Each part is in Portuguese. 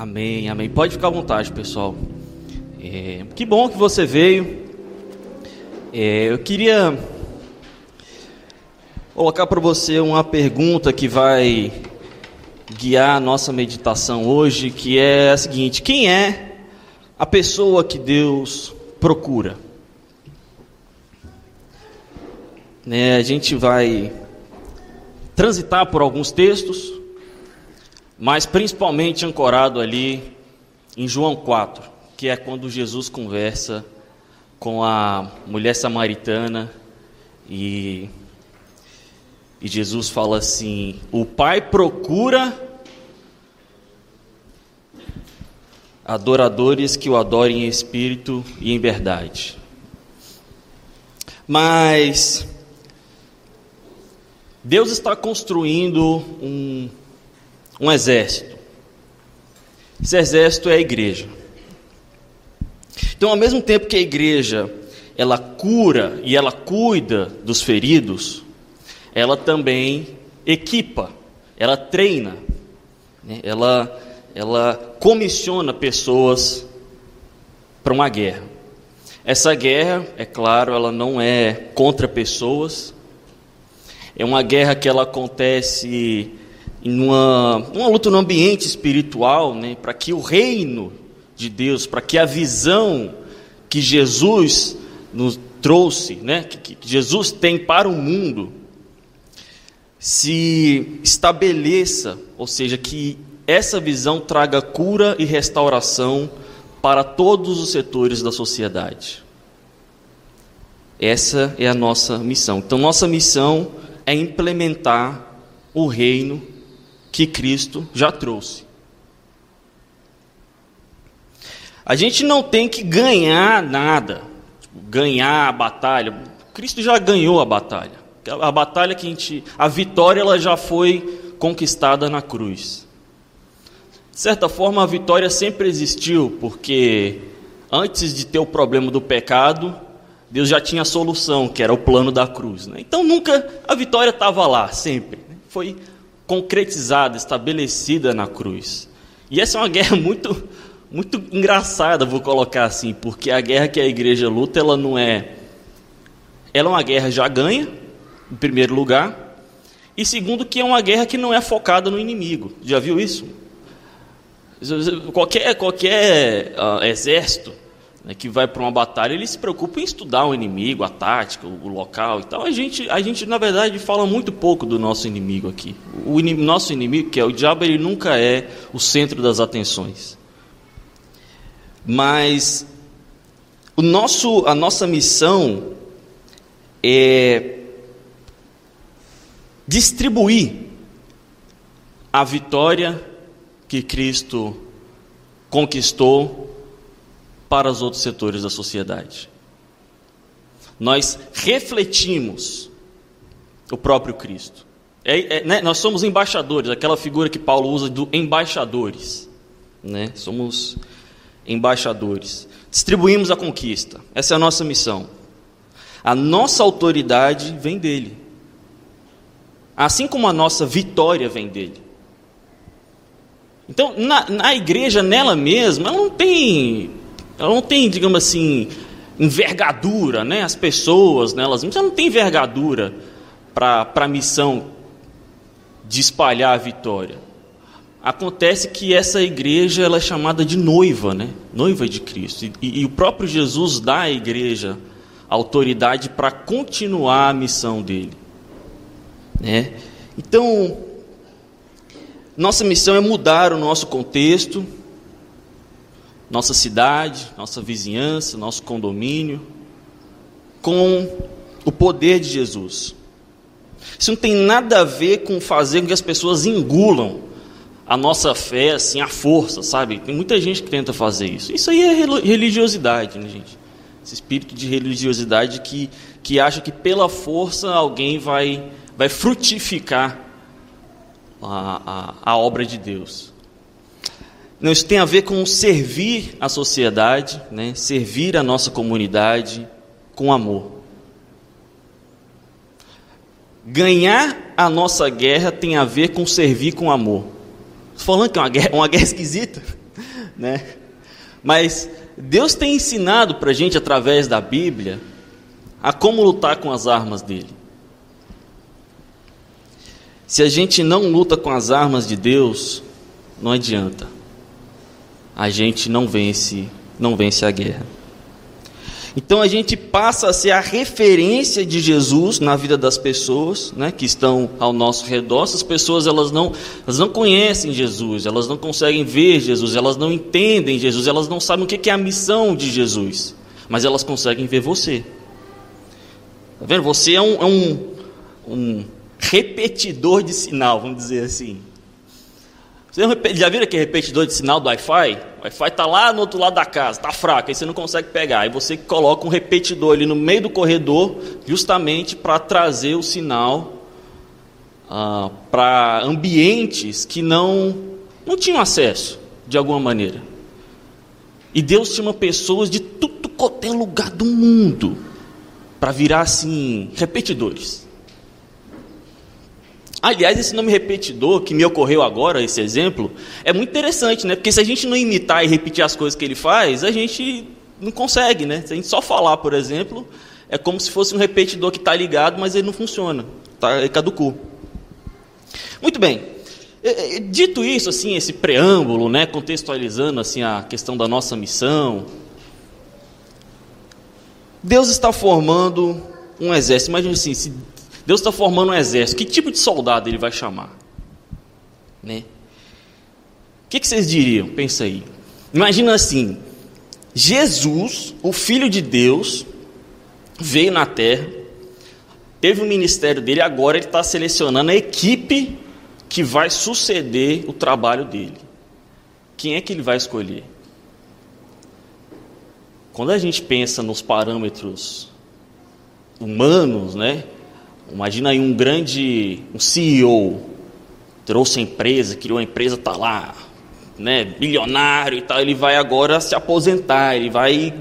Amém, amém. Pode ficar à vontade, pessoal. É, que bom que você veio. É, eu queria colocar para você uma pergunta que vai guiar a nossa meditação hoje, que é a seguinte: quem é a pessoa que Deus procura? Né, a gente vai transitar por alguns textos, mas principalmente ancorado ali em João 4, que é quando Jesus conversa com a mulher samaritana e, e Jesus fala assim: O Pai procura adoradores que o adorem em espírito e em verdade. Mas Deus está construindo um, um exército. Esse exército é a igreja. Então, ao mesmo tempo que a igreja ela cura e ela cuida dos feridos, ela também equipa, ela treina, né? ela, ela comissiona pessoas para uma guerra. Essa guerra, é claro, ela não é contra pessoas, é uma guerra que ela acontece em uma, luta no ambiente espiritual, né, para que o reino de Deus, para que a visão que Jesus nos trouxe, né, que, que Jesus tem para o mundo, se estabeleça, ou seja, que essa visão traga cura e restauração para todos os setores da sociedade. Essa é a nossa missão. Então, nossa missão é implementar o reino que Cristo já trouxe. A gente não tem que ganhar nada, tipo, ganhar a batalha. Cristo já ganhou a batalha. A batalha que a gente, a vitória ela já foi conquistada na cruz. De certa forma, a vitória sempre existiu, porque antes de ter o problema do pecado, Deus já tinha a solução, que era o plano da cruz. Né? Então nunca a vitória estava lá, sempre. Né? Foi concretizada, estabelecida na cruz. E essa é uma guerra muito, muito engraçada, vou colocar assim, porque a guerra que a igreja luta, ela não é. Ela é uma guerra já ganha, em primeiro lugar, e segundo, que é uma guerra que não é focada no inimigo. Já viu isso? Qualquer, qualquer uh, exército né, que vai para uma batalha, ele se preocupa em estudar o inimigo, a tática, o, o local e tal. A gente, a gente, na verdade, fala muito pouco do nosso inimigo aqui. O inimigo, nosso inimigo, que é o diabo, ele nunca é o centro das atenções. Mas o nosso, a nossa missão é distribuir a vitória que Cristo conquistou para os outros setores da sociedade. Nós refletimos o próprio Cristo. É, é, né? Nós somos embaixadores, aquela figura que Paulo usa do embaixadores. Né? Somos embaixadores. Distribuímos a conquista. Essa é a nossa missão. A nossa autoridade vem dele. Assim como a nossa vitória vem dele. Então, na, na igreja, nela mesma, ela não tem ela não tem, digamos assim, envergadura, né? As pessoas, né, elas não tem envergadura para a missão de espalhar a vitória. Acontece que essa igreja ela é chamada de noiva, né? Noiva de Cristo. E, e o próprio Jesus dá à igreja autoridade para continuar a missão dele. Né? Então, nossa missão é mudar o nosso contexto, nossa cidade, nossa vizinhança, nosso condomínio, com o poder de Jesus. Isso não tem nada a ver com fazer com que as pessoas engulam a nossa fé assim à força, sabe? Tem muita gente que tenta fazer isso. Isso aí é religiosidade, né, gente? Esse espírito de religiosidade que, que acha que pela força alguém vai, vai frutificar a, a, a obra de Deus. Não, isso tem a ver com servir a sociedade, né? servir a nossa comunidade com amor. Ganhar a nossa guerra tem a ver com servir com amor. Estou falando que é uma guerra, uma guerra esquisita. né? Mas Deus tem ensinado para a gente através da Bíblia a como lutar com as armas dele. Se a gente não luta com as armas de Deus, não adianta. A gente não vence, não vence a guerra. Então a gente passa a ser a referência de Jesus na vida das pessoas, né, que estão ao nosso redor. Essas pessoas elas não, elas não conhecem Jesus, elas não conseguem ver Jesus, elas não entendem Jesus, elas não sabem o que é a missão de Jesus, mas elas conseguem ver você. Tá vendo? Você é um, é um, um repetidor de sinal, vamos dizer assim. Você já viram aquele repetidor de sinal do Wi-Fi? O Wi-Fi está lá no outro lado da casa, está fraco, aí você não consegue pegar. Aí você coloca um repetidor ali no meio do corredor, justamente para trazer o sinal ah, para ambientes que não, não tinham acesso, de alguma maneira. E Deus chama pessoas de tudo quanto é lugar do mundo para virar assim, repetidores. Aliás, esse nome repetidor que me ocorreu agora, esse exemplo, é muito interessante, né? Porque se a gente não imitar e repetir as coisas que ele faz, a gente não consegue, né? Se a gente só falar, por exemplo, é como se fosse um repetidor que está ligado, mas ele não funciona, tá? Ele caducou. Muito bem. Dito isso, assim, esse preâmbulo, né, contextualizando assim a questão da nossa missão, Deus está formando um exército. Imagina assim, se Deus está formando um exército. Que tipo de soldado ele vai chamar? Né? O que, que vocês diriam? Pensa aí. Imagina assim: Jesus, o Filho de Deus, veio na terra, teve o ministério dele, agora ele está selecionando a equipe que vai suceder o trabalho dele. Quem é que ele vai escolher? Quando a gente pensa nos parâmetros humanos, né? Imagina aí um grande um CEO, trouxe a empresa, criou a empresa, está lá, né, bilionário e tal, ele vai agora se aposentar, ele vai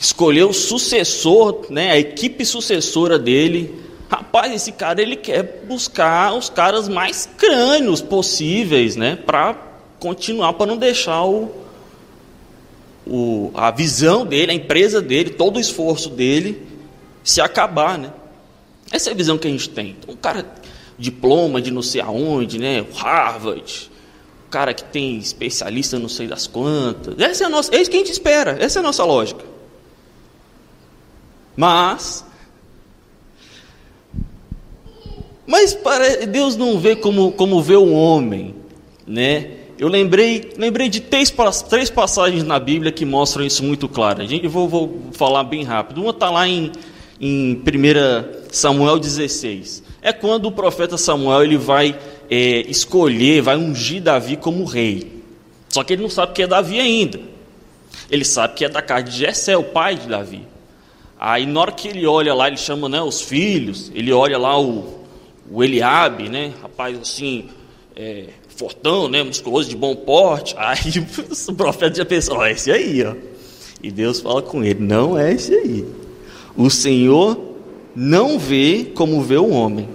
escolher o sucessor, né, a equipe sucessora dele. Rapaz, esse cara ele quer buscar os caras mais crânios possíveis, né, para continuar, para não deixar o, o, a visão dele, a empresa dele, todo o esforço dele se acabar, né? Essa é a visão que a gente tem. Então, um cara diploma de não sei aonde, né? Harvard, o cara que tem especialista não sei das quantas. Essa é a nossa, é isso que a gente espera. Essa é a nossa lógica. Mas mas para Deus não vê como como vê o homem, né? Eu lembrei, lembrei de três, três passagens na Bíblia que mostram isso muito claro. Eu vou, vou falar bem rápido. Uma está lá em, em 1 Samuel 16. É quando o profeta Samuel ele vai é, escolher, vai ungir Davi como rei. Só que ele não sabe que é Davi ainda. Ele sabe que é da casa de Jessé, o pai de Davi. Aí na hora que ele olha lá, ele chama né, os filhos, ele olha lá o, o Eliabe, né, rapaz assim, é, fortão, né, musculoso, de bom porte. Aí o profeta já pensou, ó, esse aí, ó. E Deus fala com ele, não é esse aí. O Senhor não vê como vê o homem.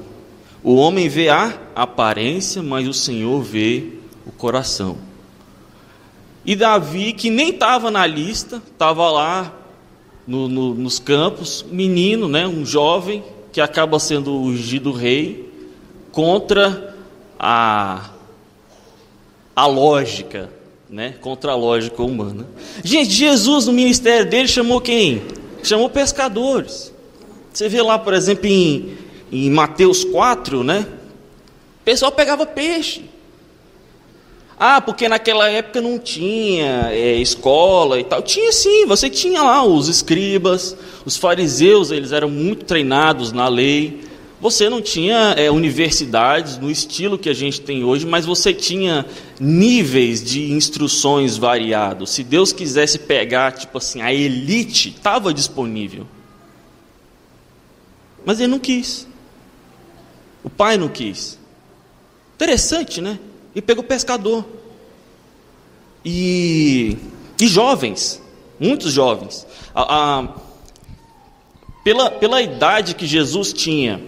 O homem vê a aparência, mas o Senhor vê o coração. E Davi, que nem estava na lista, estava lá no, no, nos campos, menino, né, um jovem que acaba sendo ungido rei contra a, a lógica, né, contra a lógica humana. Gente, Jesus no ministério dele chamou quem? Chamou pescadores. Você vê lá, por exemplo, em, em Mateus 4, né? O pessoal pegava peixe. Ah, porque naquela época não tinha é, escola e tal. Tinha sim, você tinha lá os escribas, os fariseus, eles eram muito treinados na lei. Você não tinha é, universidades no estilo que a gente tem hoje, mas você tinha níveis de instruções variados. Se Deus quisesse pegar, tipo assim, a elite, estava disponível. Mas ele não quis. O pai não quis. Interessante, né? E pegou pescador. E, e jovens, muitos jovens. A, a, pela, pela idade que Jesus tinha,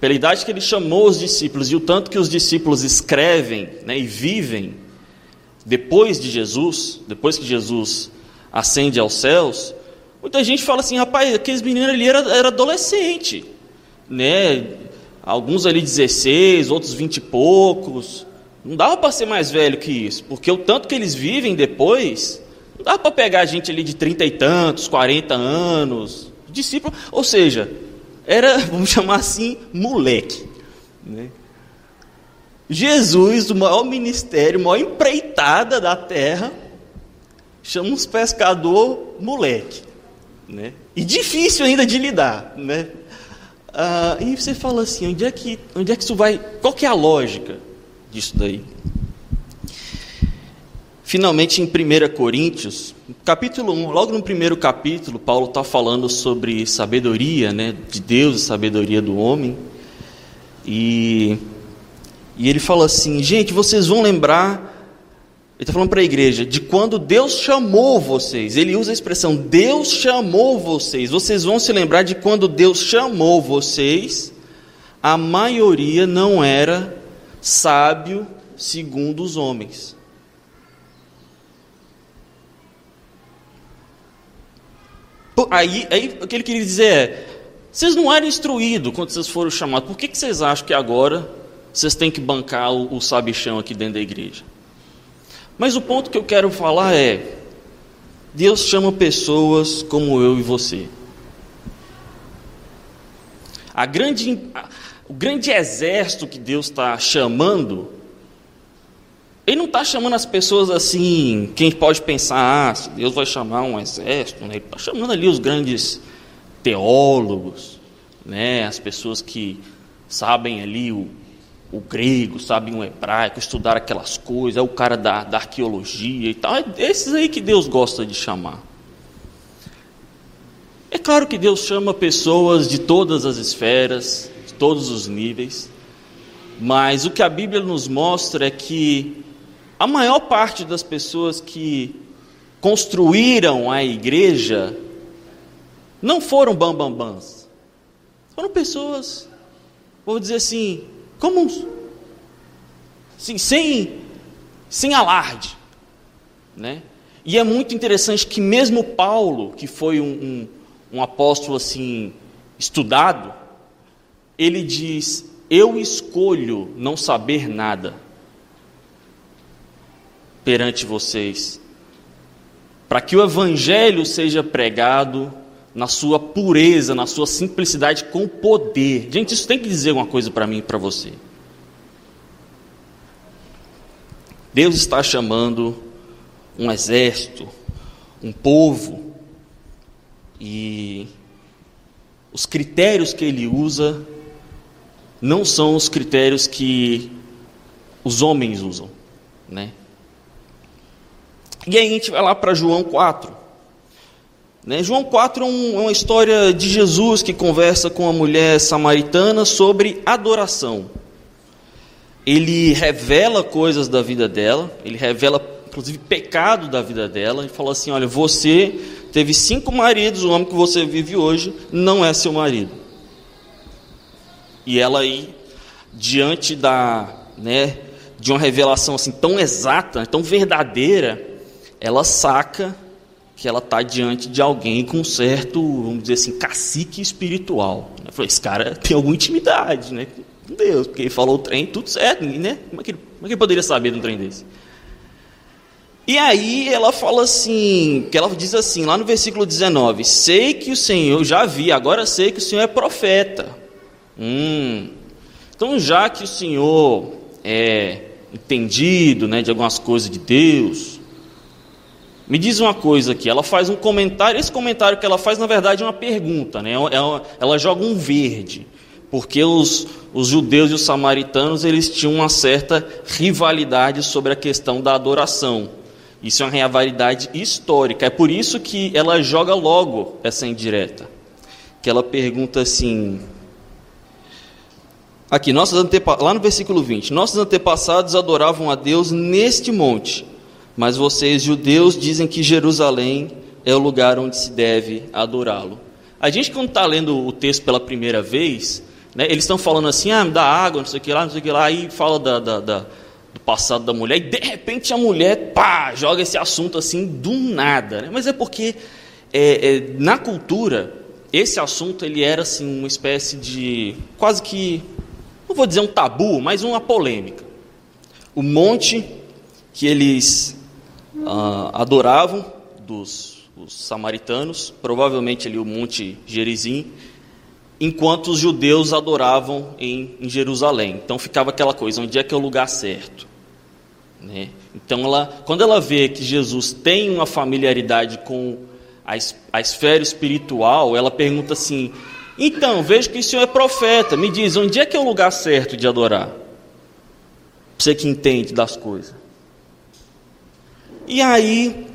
pela idade que ele chamou os discípulos e o tanto que os discípulos escrevem né, e vivem, depois de Jesus, depois que Jesus ascende aos céus, muita gente fala assim, rapaz, aqueles meninos ali eram era adolescente, né? Alguns ali 16, outros 20 e poucos. Não dava para ser mais velho que isso, porque o tanto que eles vivem depois, não dava para pegar gente ali de 30 e tantos, 40 anos, discípulo, ou seja, era, vamos chamar assim, moleque. Né? Jesus, o maior ministério, a maior empreitada da terra, chama uns pescador moleque. Né? E difícil ainda de lidar. Né? Ah, e você fala assim, onde é, que, onde é que isso vai? Qual que é a lógica disso daí? Finalmente, em 1 Coríntios, capítulo 1, logo no primeiro capítulo, Paulo está falando sobre sabedoria né, de Deus e sabedoria do homem. E, e ele fala assim: gente, vocês vão lembrar, ele está falando para a igreja, de quando Deus chamou vocês. Ele usa a expressão Deus chamou vocês. Vocês vão se lembrar de quando Deus chamou vocês, a maioria não era sábio segundo os homens. Aí, aí o que ele queria dizer é: vocês não eram instruídos quando vocês foram chamados, por que, que vocês acham que agora vocês têm que bancar o, o sabichão aqui dentro da igreja? Mas o ponto que eu quero falar é: Deus chama pessoas como eu e você. A grande, o grande exército que Deus está chamando ele não está chamando as pessoas assim, quem pode pensar, ah, Deus vai chamar um exército, né? ele está chamando ali os grandes teólogos, né? as pessoas que sabem ali o, o grego, sabem o hebraico, estudar aquelas coisas, é o cara da, da arqueologia e tal, é esses aí que Deus gosta de chamar. É claro que Deus chama pessoas de todas as esferas, de todos os níveis, mas o que a Bíblia nos mostra é que a maior parte das pessoas que construíram a igreja não foram bambambãs. Foram pessoas, vou dizer assim, comuns. Assim, sem, sem alarde. Né? E é muito interessante que mesmo Paulo, que foi um, um, um apóstolo assim estudado, ele diz: Eu escolho não saber nada perante vocês, para que o Evangelho seja pregado na sua pureza, na sua simplicidade, com poder. Gente, isso tem que dizer uma coisa para mim e para você. Deus está chamando um exército, um povo, e os critérios que ele usa não são os critérios que os homens usam, né? E aí a gente vai lá para João 4. Né? João 4 é, um, é uma história de Jesus que conversa com a mulher samaritana sobre adoração. Ele revela coisas da vida dela, ele revela inclusive pecado da vida dela, e fala assim: Olha, você teve cinco maridos, o homem que você vive hoje não é seu marido. E ela aí, diante da, né, de uma revelação assim tão exata, tão verdadeira, ela saca que ela está diante de alguém com um certo, vamos dizer assim, cacique espiritual. Eu falei, esse cara tem alguma intimidade né, com Deus, porque ele falou o trem, tudo certo, né? Como é, que ele, como é que ele poderia saber de um trem desse? E aí ela fala assim, que ela diz assim, lá no versículo 19, sei que o Senhor, já vi, agora sei que o Senhor é profeta. Hum, então já que o Senhor é entendido né, de algumas coisas de Deus, me diz uma coisa aqui, ela faz um comentário, esse comentário que ela faz, na verdade, é uma pergunta, né? ela, é ela joga um verde, porque os, os judeus e os samaritanos eles tinham uma certa rivalidade sobre a questão da adoração. Isso é uma rivalidade histórica, é por isso que ela joga logo essa indireta. Que ela pergunta assim: Aqui, nossos antepa... lá no versículo 20: Nossos antepassados adoravam a Deus neste monte mas vocês, judeus, dizem que Jerusalém é o lugar onde se deve adorá-lo. A gente, quando está lendo o texto pela primeira vez, né, eles estão falando assim, ah, me dá água, não sei o que lá, não sei o que lá, aí fala da, da, da, do passado da mulher, e de repente a mulher, pá, joga esse assunto assim do nada. Né? Mas é porque é, é, na cultura, esse assunto ele era assim uma espécie de quase que não vou dizer um tabu, mas uma polêmica. O monte que eles ah, adoravam dos samaritanos, provavelmente ali o monte Gerizim, enquanto os judeus adoravam em, em, Jerusalém. Então ficava aquela coisa, onde é que é o lugar certo? Né? Então ela, quando ela vê que Jesus tem uma familiaridade com a, a esfera espiritual, ela pergunta assim: então, vejo que o senhor é profeta, me diz, onde é que é o lugar certo de adorar? Você que entende das coisas. E aí,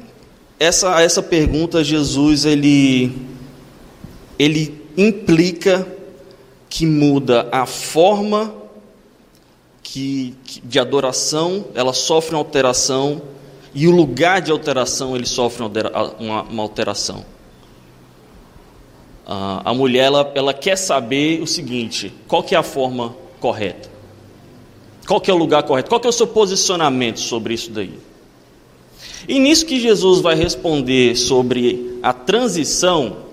essa, essa pergunta, Jesus, ele, ele implica que muda a forma que, de adoração, ela sofre uma alteração, e o lugar de alteração, ele sofre uma, uma alteração. a mulher, ela, ela quer saber o seguinte, qual que é a forma correta? Qual que é o lugar correto? Qual que é o seu posicionamento sobre isso daí? E nisso que Jesus vai responder sobre a transição,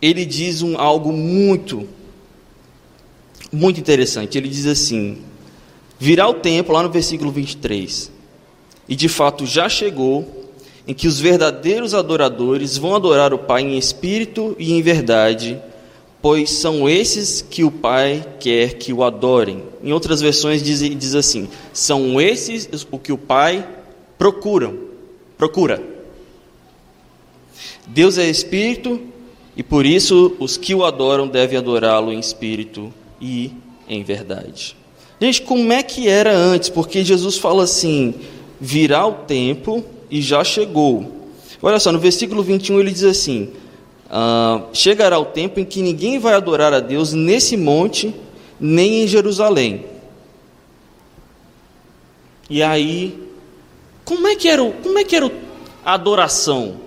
ele diz um, algo muito, muito interessante. Ele diz assim: virá o tempo, lá no versículo 23, e de fato já chegou, em que os verdadeiros adoradores vão adorar o Pai em espírito e em verdade, pois são esses que o Pai quer que o adorem. Em outras versões diz, diz assim: são esses o que o Pai procuram, procura. Deus é espírito e por isso os que o adoram devem adorá-lo em espírito e em verdade. Gente, como é que era antes? Porque Jesus fala assim: virá o tempo e já chegou. Olha só, no versículo 21 ele diz assim: ah, chegará o tempo em que ninguém vai adorar a Deus nesse monte, nem em Jerusalém. E aí, como é que era, como é que era a adoração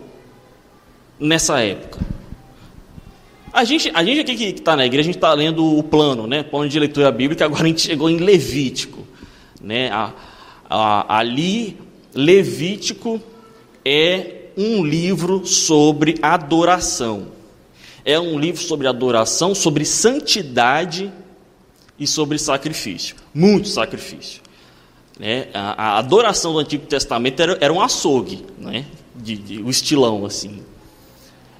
nessa época? A gente, a gente aqui que está na igreja, a gente está lendo o plano, né? Plano de leitura bíblica, agora a gente chegou em Levítico. Né? A, a, ali, Levítico é um livro sobre adoração. É um livro sobre adoração, sobre santidade e sobre sacrifício. Muito sacrifício. Né? A, a, adoração do Antigo Testamento era, era um açougue, né? de, de, o estilão assim.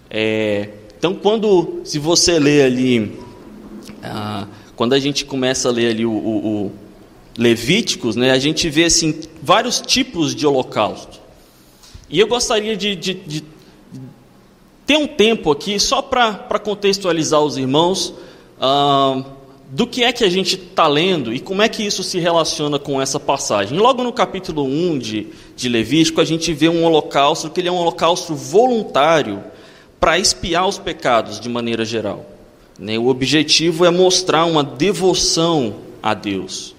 É, então, quando, se você lê ali, ah, quando a gente começa a ler ali o, o, o Levíticos, né, a gente vê assim vários tipos de holocausto. E eu gostaria de, de, de ter um tempo aqui só para contextualizar os irmãos ah, do que é que a gente está lendo e como é que isso se relaciona com essa passagem. Logo no capítulo 1 de, de Levítico, a gente vê um holocausto, que ele é um holocausto voluntário para espiar os pecados de maneira geral. Né? O objetivo é mostrar uma devoção a Deus.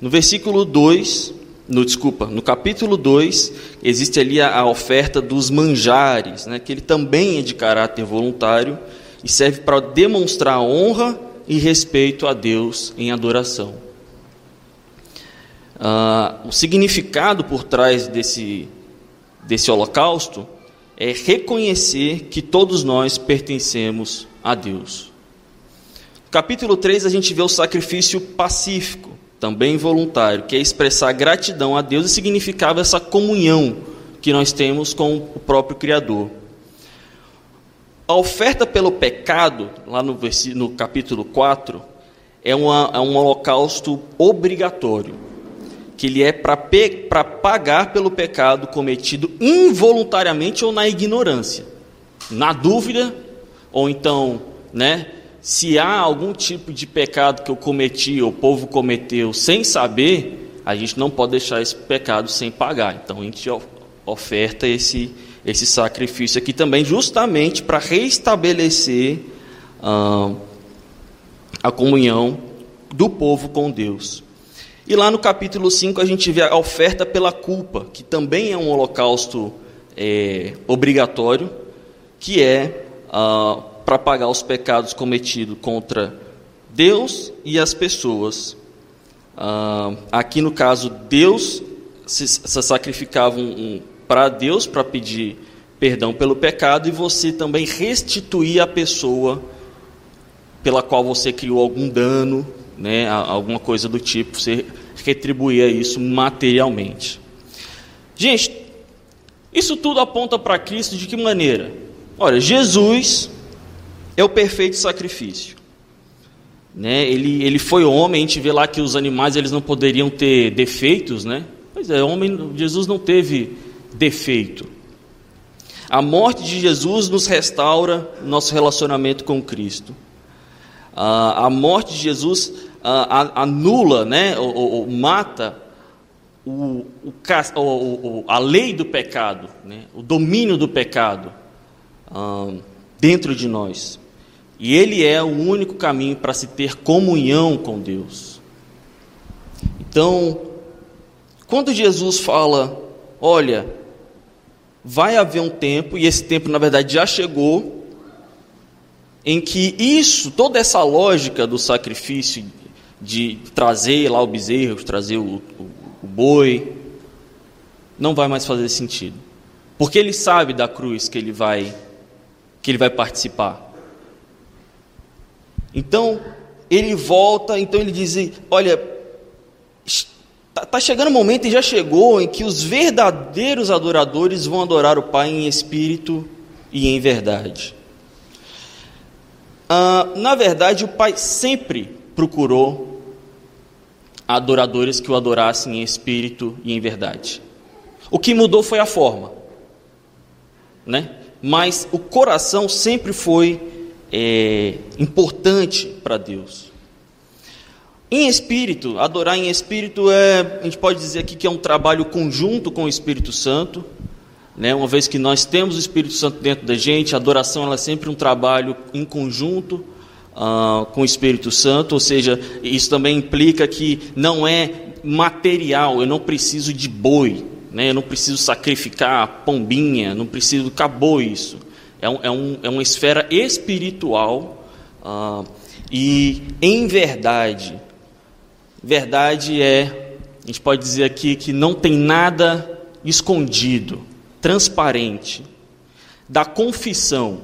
No versículo 2, no, desculpa, no capítulo 2, existe ali a, a oferta dos manjares, né? que ele também é de caráter voluntário e serve para demonstrar honra e respeito a Deus em adoração. Ah, o significado por trás desse, desse holocausto é reconhecer que todos nós pertencemos a Deus. No capítulo 3, a gente vê o sacrifício pacífico, também voluntário, que é expressar gratidão a Deus e significava essa comunhão que nós temos com o próprio Criador. A oferta pelo pecado, lá no, no capítulo 4, é, uma, é um holocausto obrigatório que ele é para pagar pelo pecado cometido involuntariamente ou na ignorância. Na dúvida, ou então, né, se há algum tipo de pecado que eu cometi, ou o povo cometeu sem saber, a gente não pode deixar esse pecado sem pagar. Então a gente oferta esse, esse sacrifício aqui também, justamente para restabelecer ah, a comunhão do povo com Deus. E lá no capítulo 5 a gente vê a oferta pela culpa, que também é um holocausto é, obrigatório, que é ah, para pagar os pecados cometidos contra Deus e as pessoas. Ah, aqui no caso, Deus se, se sacrificava um, um, para Deus para pedir perdão pelo pecado e você também restituir a pessoa pela qual você criou algum dano, né, alguma coisa do tipo, você retribuía isso materialmente. Gente, isso tudo aponta para Cristo de que maneira? Olha, Jesus é o perfeito sacrifício. Né? Ele, ele foi homem, a gente vê lá que os animais eles não poderiam ter defeitos, né? Pois é, homem, Jesus não teve defeito. A morte de Jesus nos restaura nosso relacionamento com Cristo. a morte de Jesus anula, né, ou, ou mata o, o, a lei do pecado, né, o domínio do pecado dentro de nós. E ele é o único caminho para se ter comunhão com Deus. Então, quando Jesus fala, olha, vai haver um tempo, e esse tempo na verdade já chegou, em que isso, toda essa lógica do sacrifício, de trazer lá o bezerro, trazer o, o, o boi, não vai mais fazer sentido. Porque ele sabe da cruz que ele vai que ele vai participar. Então, ele volta, então ele diz: Olha, está tá chegando o momento, e já chegou, em que os verdadeiros adoradores vão adorar o Pai em espírito e em verdade. Ah, na verdade, o Pai sempre procurou adoradores que o adorassem em espírito e em verdade. O que mudou foi a forma, né? Mas o coração sempre foi é, importante para Deus. Em espírito, adorar em espírito é, a gente pode dizer aqui que é um trabalho conjunto com o Espírito Santo, né? Uma vez que nós temos o Espírito Santo dentro da gente, a adoração é sempre um trabalho em conjunto uh, com o Espírito Santo, ou seja, isso também implica que não é material, eu não preciso de boi, né? eu não preciso sacrificar pombinha, não preciso, acabou isso é, um, é, um, é uma esfera espiritual ah, e, em verdade, verdade é, a gente pode dizer aqui que não tem nada escondido, transparente, da confissão.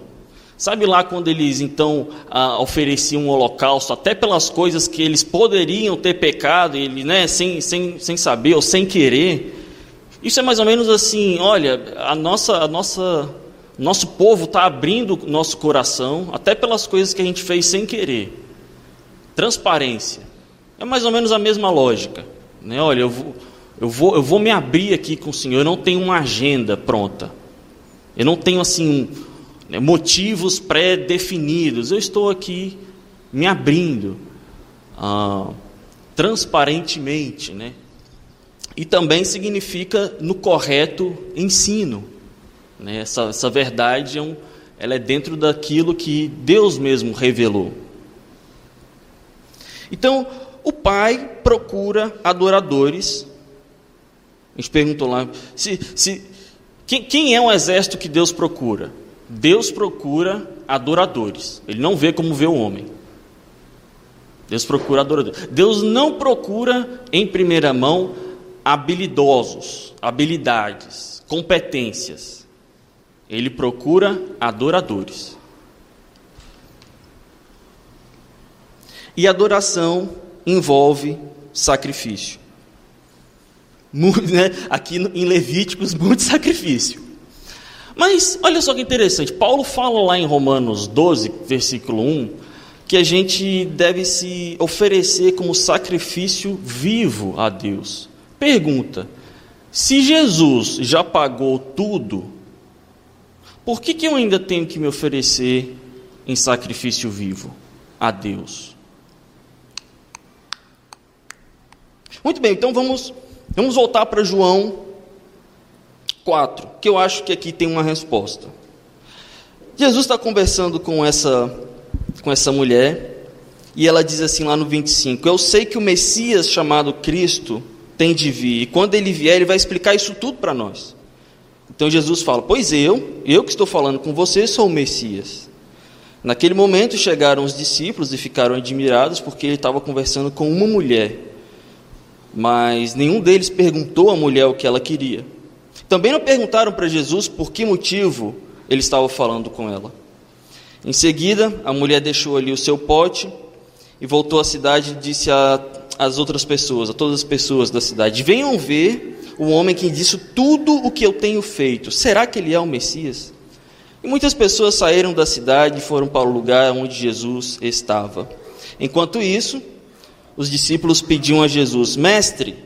Sabe lá quando eles então ah, ofereciam um holocausto, até pelas coisas que eles poderiam ter pecado, ele, né, sem, sem, sem saber ou sem querer? Isso é mais ou menos assim: olha, a nossa, a nossa nosso povo está abrindo nosso coração, até pelas coisas que a gente fez sem querer. Transparência. É mais ou menos a mesma lógica. Né? Olha, eu vou, eu, vou, eu vou me abrir aqui com o Senhor, eu não tenho uma agenda pronta. Eu não tenho assim né, motivos pré-definidos. Eu estou aqui me abrindo ah, transparentemente. Né? E também significa no correto ensino. Né? Essa, essa verdade é um, ela é dentro daquilo que Deus mesmo revelou. Então, o Pai procura adoradores. A gente perguntou lá, se, se, quem, quem é o exército que Deus procura? Deus procura adoradores. Ele não vê como vê o homem. Deus procura adoradores. Deus não procura, em primeira mão, habilidosos, habilidades, competências. Ele procura adoradores. E adoração envolve sacrifício. Né? Aqui em Levíticos, muito sacrifício. Mas olha só que interessante, Paulo fala lá em Romanos 12, versículo 1, que a gente deve se oferecer como sacrifício vivo a Deus. Pergunta: se Jesus já pagou tudo, por que, que eu ainda tenho que me oferecer em sacrifício vivo a Deus? Muito bem, então vamos, vamos voltar para João 4, que eu acho que aqui tem uma resposta. Jesus está conversando com essa, com essa mulher, e ela diz assim lá no 25: Eu sei que o Messias chamado Cristo tem de vir, e quando ele vier, ele vai explicar isso tudo para nós. Então Jesus fala: Pois eu, eu que estou falando com você, sou o Messias. Naquele momento chegaram os discípulos e ficaram admirados porque ele estava conversando com uma mulher. Mas nenhum deles perguntou à mulher o que ela queria. Também não perguntaram para Jesus por que motivo ele estava falando com ela. Em seguida, a mulher deixou ali o seu pote e voltou à cidade e disse às outras pessoas, a todas as pessoas da cidade: Venham ver o homem que disse tudo o que eu tenho feito. Será que ele é o Messias? E muitas pessoas saíram da cidade e foram para o lugar onde Jesus estava. Enquanto isso, os discípulos pediam a Jesus: Mestre,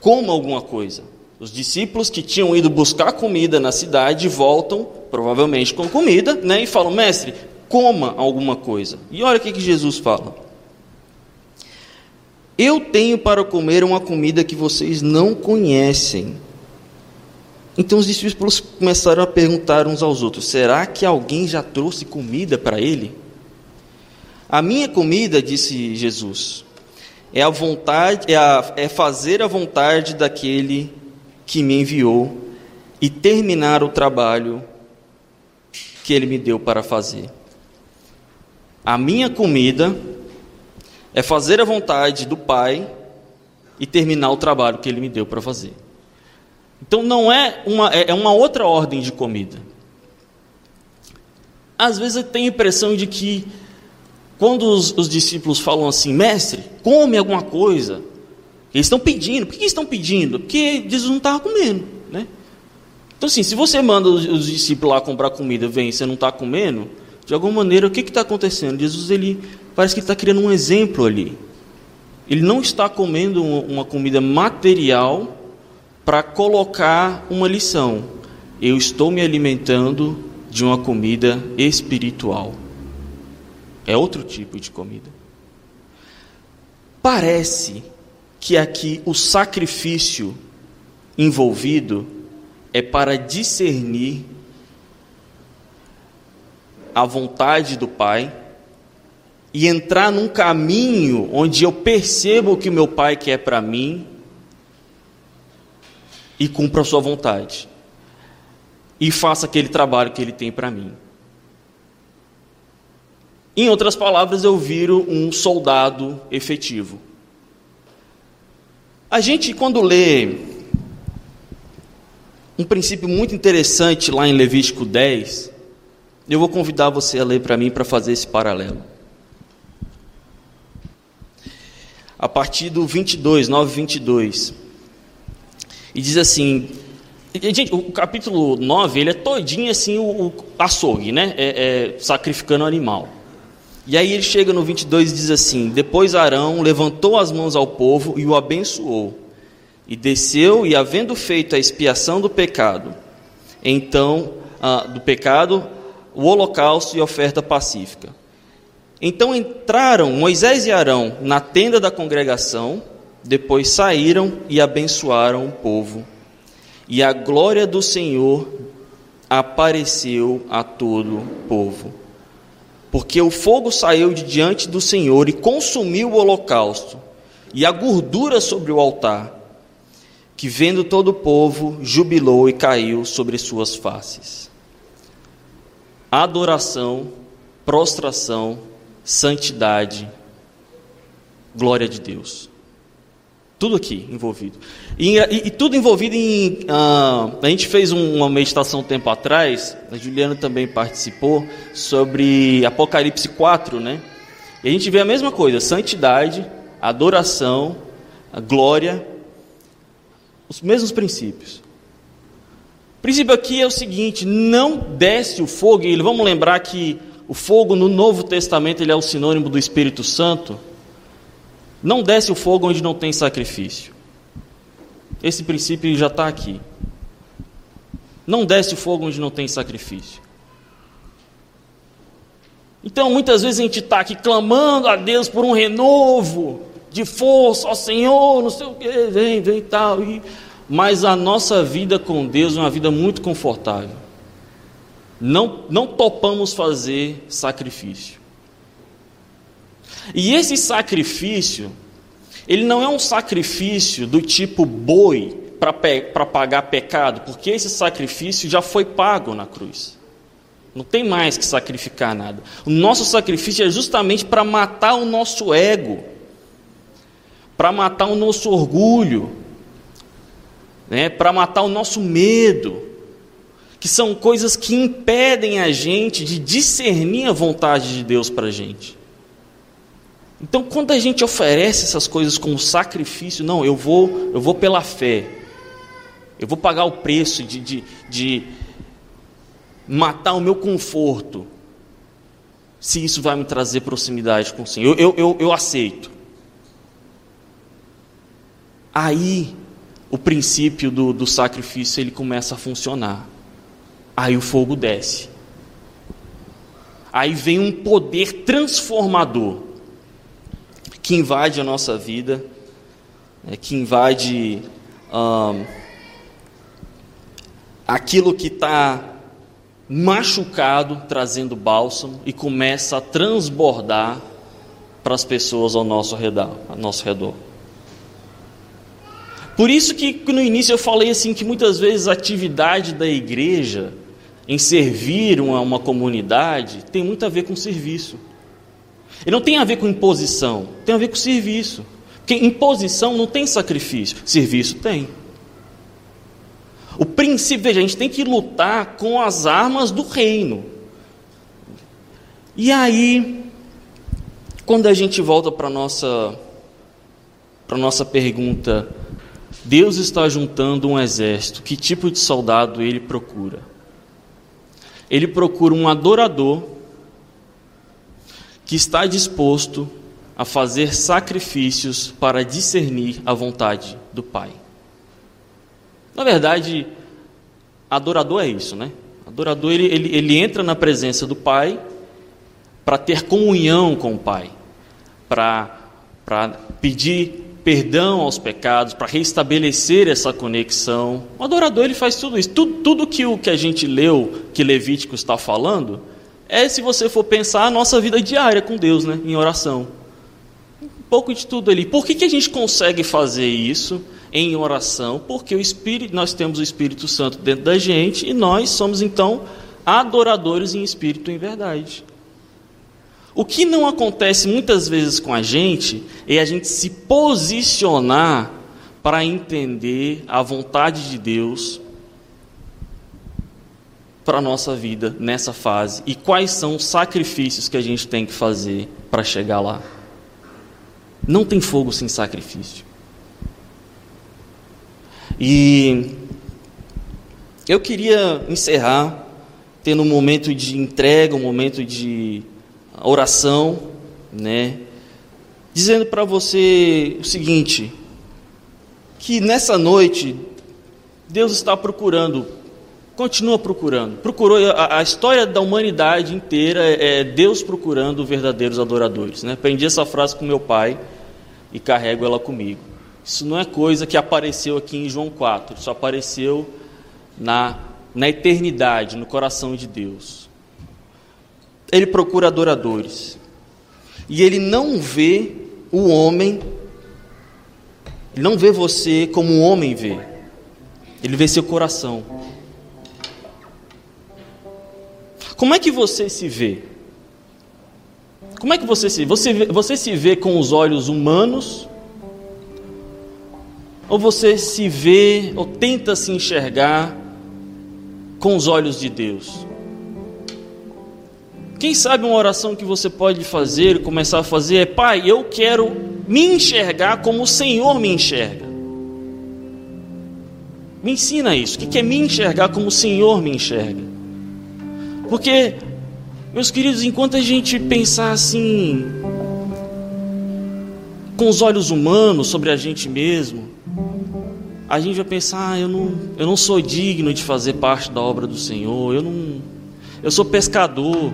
coma alguma coisa. Os discípulos que tinham ido buscar comida na cidade voltam, provavelmente com comida, né, e falam: Mestre, coma alguma coisa. E olha o que, que Jesus fala. Eu tenho para comer uma comida que vocês não conhecem. Então os discípulos começaram a perguntar uns aos outros: será que alguém já trouxe comida para ele? A minha comida, disse Jesus, é a vontade, é, a, é fazer a vontade daquele que me enviou e terminar o trabalho que ele me deu para fazer. A minha comida é fazer a vontade do Pai e terminar o trabalho que ele me deu para fazer. Então não é uma, é, é uma outra ordem de comida. Às vezes eu tenho a impressão de que quando os, os discípulos falam assim, mestre, come alguma coisa, eles estão pedindo. Por que estão pedindo? Porque Jesus não estava comendo, né? Então assim, se você manda os, os discípulos lá comprar comida, vem, você não está comendo, de alguma maneira o que está acontecendo? Jesus ele parece que está criando um exemplo ali. Ele não está comendo uma comida material para colocar uma lição. Eu estou me alimentando de uma comida espiritual. É outro tipo de comida. Parece que aqui o sacrifício envolvido é para discernir a vontade do Pai e entrar num caminho onde eu percebo o que meu Pai quer para mim e cumpra a sua vontade. E faça aquele trabalho que ele tem para mim. Em outras palavras, eu viro um soldado efetivo. A gente, quando lê um princípio muito interessante lá em Levítico 10, eu vou convidar você a ler para mim para fazer esse paralelo. A partir do 22, 9, 22. E diz assim, gente, o capítulo 9, ele é todinho assim o, o açougue, né? É, é, sacrificando animal. E aí ele chega no 22 e diz assim: Depois Arão levantou as mãos ao povo e o abençoou. E desceu, e havendo feito a expiação do pecado, então, ah, do pecado, o holocausto e a oferta pacífica. Então entraram Moisés e Arão na tenda da congregação, depois saíram e abençoaram o povo. E a glória do Senhor apareceu a todo o povo. Porque o fogo saiu de diante do Senhor e consumiu o holocausto e a gordura sobre o altar, que vendo todo o povo, jubilou e caiu sobre suas faces. Adoração, prostração, santidade, glória de Deus. Tudo aqui envolvido. E, e, e tudo envolvido em. Uh, a gente fez um, uma meditação um tempo atrás, a Juliana também participou, sobre Apocalipse 4, né? E a gente vê a mesma coisa: santidade, adoração, glória, os mesmos princípios. O princípio aqui é o seguinte: não desce o fogo, e vamos lembrar que o fogo no Novo Testamento ele é o sinônimo do Espírito Santo. Não desce o fogo onde não tem sacrifício. Esse princípio já está aqui. Não desce o fogo onde não tem sacrifício. Então, muitas vezes a gente está aqui clamando a Deus por um renovo de força, ó Senhor, não sei o que, vem, vem tal. E... Mas a nossa vida com Deus é uma vida muito confortável. Não, não topamos fazer sacrifício. E esse sacrifício, ele não é um sacrifício do tipo boi para pagar pecado, porque esse sacrifício já foi pago na cruz. Não tem mais que sacrificar nada. O nosso sacrifício é justamente para matar o nosso ego, para matar o nosso orgulho, né, para matar o nosso medo, que são coisas que impedem a gente de discernir a vontade de Deus para a gente. Então, quando a gente oferece essas coisas como sacrifício, não, eu vou, eu vou pela fé, eu vou pagar o preço de, de, de matar o meu conforto, se isso vai me trazer proximidade com o Senhor, eu, eu, eu, eu aceito. Aí o princípio do, do sacrifício ele começa a funcionar. Aí o fogo desce. Aí vem um poder transformador que invade a nossa vida, né, que invade aquilo que está machucado, trazendo bálsamo e começa a transbordar para as pessoas ao nosso redor. Ao nosso redor. Por isso que no início eu falei assim que muitas vezes a atividade da igreja em servir uma, uma comunidade tem muito a ver com serviço. E não tem a ver com imposição, tem a ver com serviço. Porque imposição não tem sacrifício, serviço tem. O princípio, veja, a gente tem que lutar com as armas do reino. E aí, quando a gente volta para a nossa, nossa pergunta, Deus está juntando um exército. Que tipo de soldado ele procura? Ele procura um adorador que está disposto a fazer sacrifícios para discernir a vontade do Pai. Na verdade, adorador é isso, né? Adorador ele, ele, ele entra na presença do Pai para ter comunhão com o Pai, para pedir perdão aos pecados, para restabelecer essa conexão. O adorador ele faz tudo isso. Tudo, tudo que o que a gente leu, que Levítico está falando, é se você for pensar a nossa vida diária com Deus, né, em oração. Um pouco de tudo ali. Por que, que a gente consegue fazer isso em oração? Porque o Espírito, nós temos o Espírito Santo dentro da gente e nós somos então adoradores em espírito e em verdade. O que não acontece muitas vezes com a gente é a gente se posicionar para entender a vontade de Deus para a nossa vida nessa fase e quais são os sacrifícios que a gente tem que fazer para chegar lá. Não tem fogo sem sacrifício. E eu queria encerrar tendo um momento de entrega, um momento de oração, né? Dizendo para você o seguinte: que nessa noite Deus está procurando, continua procurando. Procurou a, a história da humanidade inteira é, é Deus procurando verdadeiros adoradores. Né? Aprendi essa frase com meu pai e carrego ela comigo. Isso não é coisa que apareceu aqui em João 4, isso apareceu na, na eternidade, no coração de Deus ele procura adoradores. E ele não vê o homem, ele não vê você como um homem vê. Ele vê seu coração. Como é que você se vê? Como é que você se vê? Você, você se vê com os olhos humanos? Ou você se vê ou tenta se enxergar com os olhos de Deus? Quem sabe uma oração que você pode fazer, começar a fazer é: Pai, eu quero me enxergar como o Senhor me enxerga. Me ensina isso. O que é me enxergar como o Senhor me enxerga? Porque, meus queridos, enquanto a gente pensar assim, com os olhos humanos sobre a gente mesmo, a gente vai pensar: ah, eu não, eu não sou digno de fazer parte da obra do Senhor, eu não, eu sou pescador.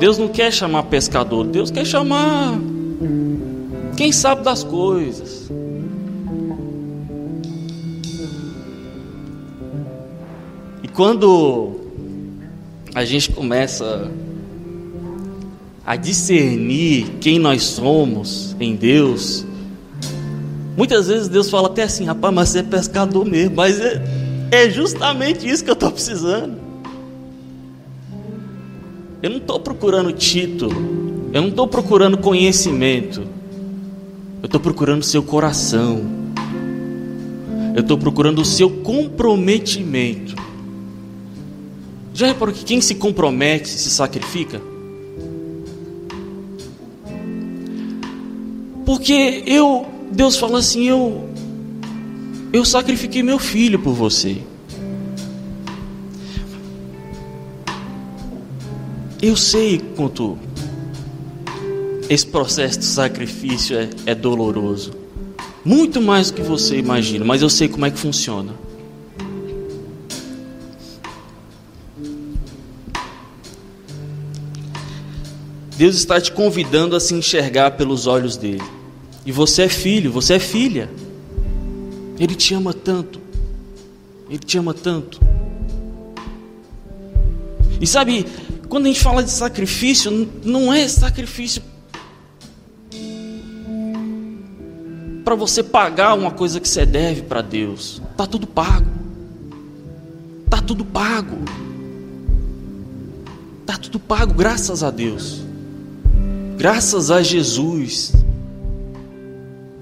Deus não quer chamar pescador, Deus quer chamar quem sabe das coisas. E quando a gente começa a discernir quem nós somos em Deus, muitas vezes Deus fala até assim, rapaz, mas você é pescador mesmo, mas é, é justamente isso que eu estou precisando. Eu não estou procurando título, eu não estou procurando conhecimento. Eu estou procurando seu coração. Eu estou procurando o seu comprometimento. Já reparou que quem se compromete se sacrifica? Porque eu, Deus fala assim, eu eu sacrifiquei meu filho por você. Eu sei quanto esse processo de sacrifício é, é doloroso. Muito mais do que você imagina, mas eu sei como é que funciona. Deus está te convidando a se enxergar pelos olhos dele. E você é filho, você é filha. Ele te ama tanto. Ele te ama tanto. E sabe, quando a gente fala de sacrifício, não é sacrifício para você pagar uma coisa que você deve para Deus. Tá tudo pago. Tá tudo pago. Tá tudo pago, graças a Deus. Graças a Jesus.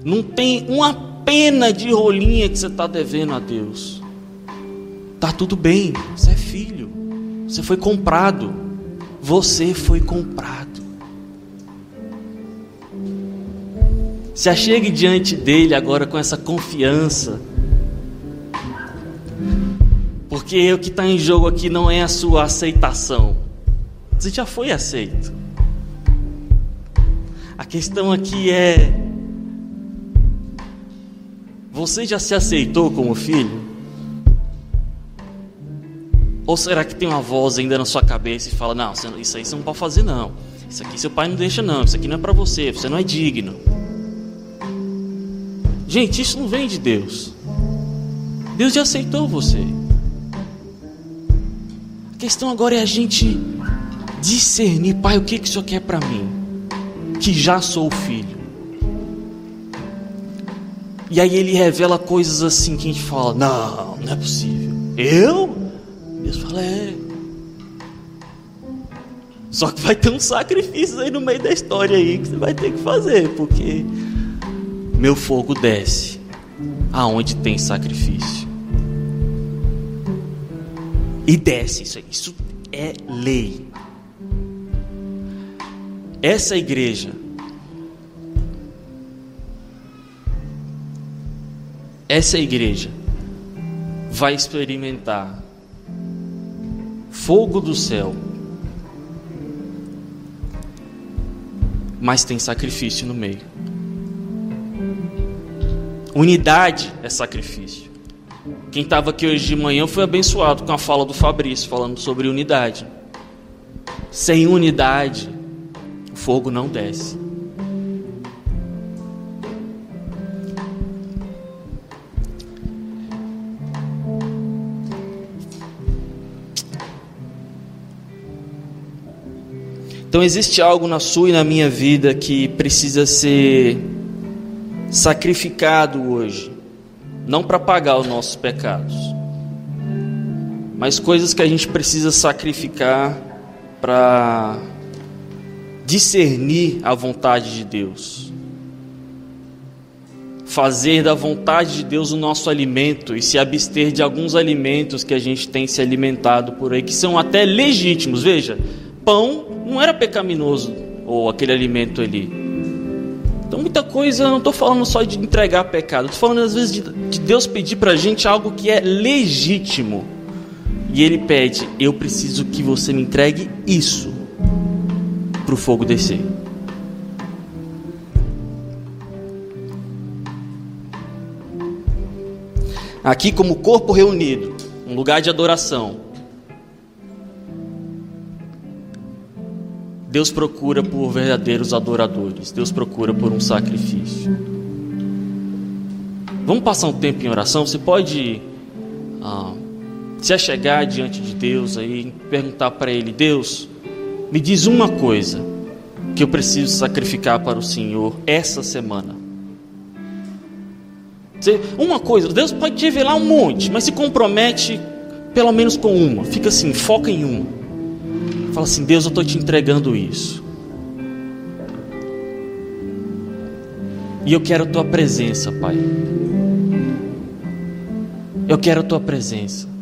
Não tem uma pena de rolinha que você está devendo a Deus. Tá tudo bem. Você é filho. Você foi comprado. Você foi comprado. Se achegue diante dele agora com essa confiança. Porque o que está em jogo aqui não é a sua aceitação. Você já foi aceito. A questão aqui é: você já se aceitou como filho? Ou será que tem uma voz ainda na sua cabeça e fala: Não, isso aí você não pode fazer, não. Isso aqui seu pai não deixa, não. Isso aqui não é para você. Você não é digno. Gente, isso não vem de Deus. Deus já aceitou você. A questão agora é a gente discernir, pai, o que, que o Senhor quer para mim? Que já sou filho. E aí ele revela coisas assim que a gente fala: não, não é possível. Eu? Deus fala: é. Só que vai ter um sacrifício aí no meio da história aí que você vai ter que fazer, porque meu fogo desce aonde tem sacrifício. E desce isso, isso é lei. Essa igreja essa igreja vai experimentar fogo do céu. Mas tem sacrifício no meio. Unidade é sacrifício. Quem estava aqui hoje de manhã foi abençoado com a fala do Fabrício, falando sobre unidade. Sem unidade, fogo não desce. Então existe algo na sua e na minha vida que precisa ser sacrificado hoje, não para pagar os nossos pecados, mas coisas que a gente precisa sacrificar para discernir a vontade de Deus. Fazer da vontade de Deus o nosso alimento e se abster de alguns alimentos que a gente tem se alimentado por aí, que são até legítimos. Veja, pão não era pecaminoso, ou aquele alimento ali. Então, muita coisa, não estou falando só de entregar pecado, estou falando às vezes de, de Deus pedir para a gente algo que é legítimo. E Ele pede: Eu preciso que você me entregue isso para o fogo descer. Aqui, como corpo reunido, um lugar de adoração, Deus procura por verdadeiros adoradores. Deus procura por um sacrifício. Vamos passar um tempo em oração. Você pode ah, se achegar diante de Deus aí, perguntar para Ele: Deus, me diz uma coisa que eu preciso sacrificar para o Senhor essa semana. Uma coisa, Deus pode te revelar um monte, mas se compromete pelo menos com uma. Fica assim, foca em uma. Fala assim: Deus, eu estou te entregando isso. E eu quero a tua presença, Pai. Eu quero a tua presença.